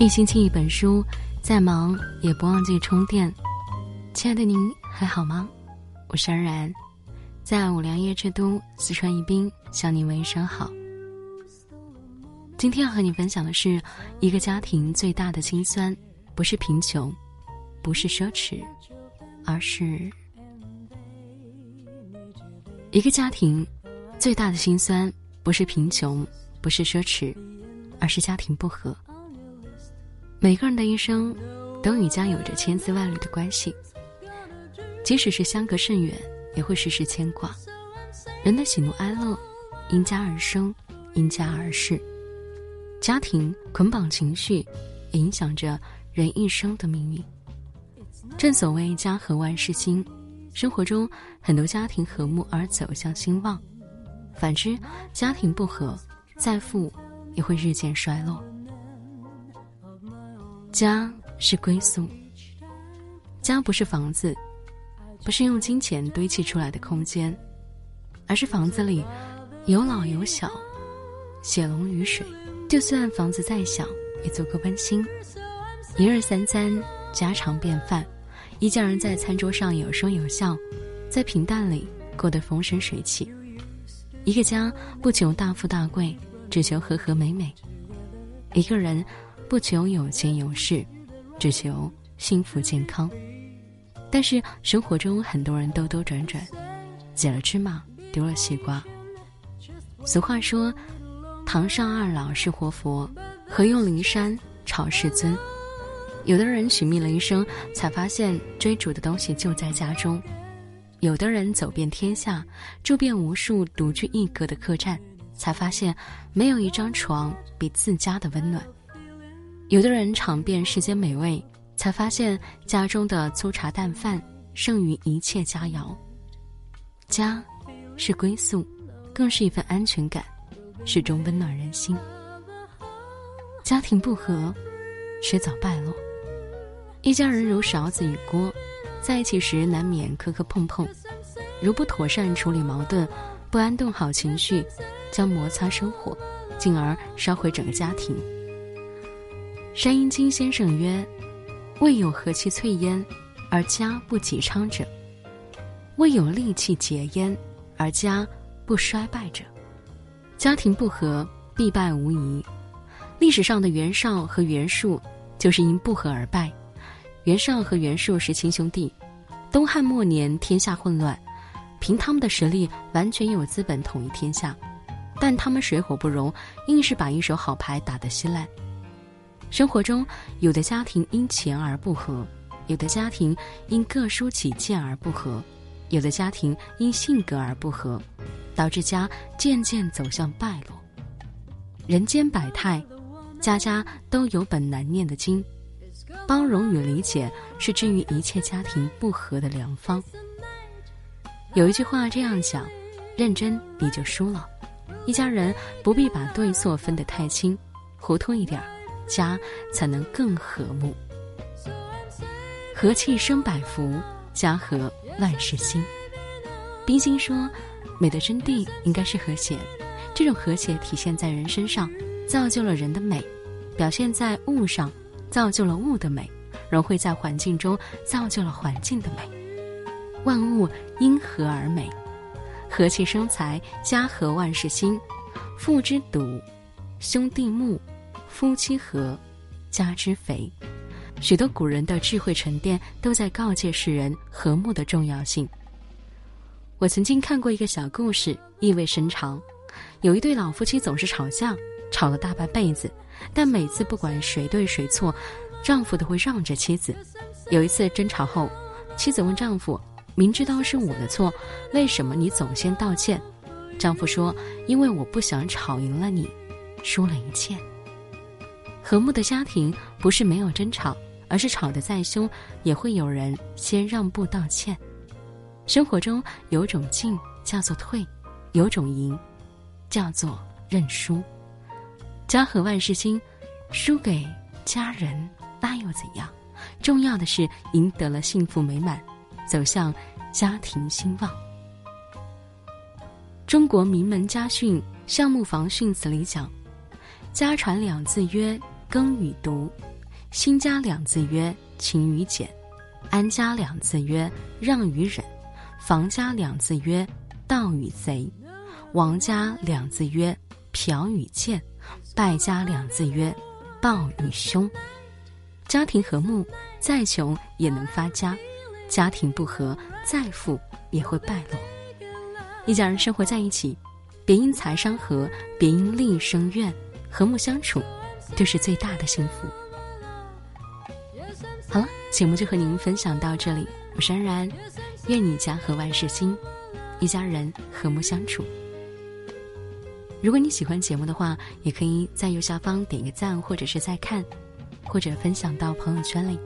一星期一本书，再忙也不忘记充电。亲爱的您还好吗？我是安然，在五粮液之都四川宜宾向您问一声好。今天要和你分享的是，一个家庭最大的心酸，不是贫穷，不是奢侈，而是一个家庭最大的心酸，不是贫穷，不是奢侈，而是家庭不和。每个人的一生，都与家有着千丝万缕的关系。即使是相隔甚远，也会时时牵挂。人的喜怒哀乐，因家而生，因家而逝。家庭捆绑情绪，影响着人一生的命运。正所谓家和万事兴，生活中很多家庭和睦而走向兴旺，反之，家庭不和，再富也会日渐衰落。家是归宿，家不是房子，不是用金钱堆砌出来的空间，而是房子里有老有小，血浓于水。就算房子再小，也足够温馨。一日三餐，家常便饭，一家人在餐桌上有说有笑，在平淡里过得风生水起。一个家不求大富大贵，只求和和美美。一个人。不求有钱有势，只求幸福健康。但是生活中很多人兜兜转转，捡了芝麻丢了西瓜。俗话说：“堂上二老是活佛，何用灵山炒世尊。”有的人寻觅了一生，才发现追逐的东西就在家中；有的人走遍天下，住遍无数独具一格的客栈，才发现没有一张床比自家的温暖。有的人尝遍世间美味，才发现家中的粗茶淡饭胜于一切佳肴。家，是归宿，更是一份安全感，始终温暖人心。家庭不和，迟早败落。一家人如勺子与锅，在一起时难免磕磕碰碰，如不妥善处理矛盾，不安顿好情绪，将摩擦生火，进而烧毁整个家庭。山阴金先生曰：“未有和气萃烟，而家不吉昌者；未有戾气结烟，而家不衰败者。家庭不和，必败无疑。历史上的袁绍和袁术，就是因不和而败。袁绍和袁术是亲兄弟，东汉末年天下混乱，凭他们的实力，完全有资本统一天下，但他们水火不容，硬是把一手好牌打得稀烂。”生活中，有的家庭因钱而不和，有的家庭因各抒己见而不和，有的家庭因性格而不和，导致家渐渐走向败落。人间百态，家家都有本难念的经，包容与理解是治愈一切家庭不和的良方。有一句话这样讲：认真你就输了。一家人不必把对错分得太清，糊涂一点儿。家才能更和睦，和气生百福，家和万事兴。冰心说：“美的真谛应该是和谐，这种和谐体现在人身上，造就了人的美；表现在物上，造就了物的美；融汇在环境中，造就了环境的美。万物因和而美，和气生财，家和万事兴。父之笃，兄弟睦。”夫妻和，家之肥。许多古人的智慧沉淀都在告诫世人和睦的重要性。我曾经看过一个小故事，意味深长。有一对老夫妻总是吵架，吵了大半辈子，但每次不管谁对谁错，丈夫都会让着妻子。有一次争吵后，妻子问丈夫：“明知道是我的错，为什么你总先道歉？”丈夫说：“因为我不想吵赢了你，输了一切。”和睦的家庭不是没有争吵，而是吵得再凶，也会有人先让步道歉。生活中有种进叫做退，有种赢，叫做认输。家和万事兴，输给家人那又怎样？重要的是赢得了幸福美满，走向家庭兴旺。中国名门家训《项目房训词》里讲：“家传两字曰。”耕与读，辛家两字曰勤与俭，安家两字曰让与忍，房家两字曰盗与贼，王家两字曰嫖与贱，败家两字曰暴与凶。家庭和睦，再穷也能发家；家庭不和，再富也会败落。一家人生活在一起，别因财伤和，别因利生怨，和睦相处，就是最大的幸福。好了，节目就和您分享到这里，我是安然，愿你家和万事兴，一家人和睦相处。如果你喜欢节目的话，也可以在右下方点个赞，或者是再看。或者分享到朋友圈里。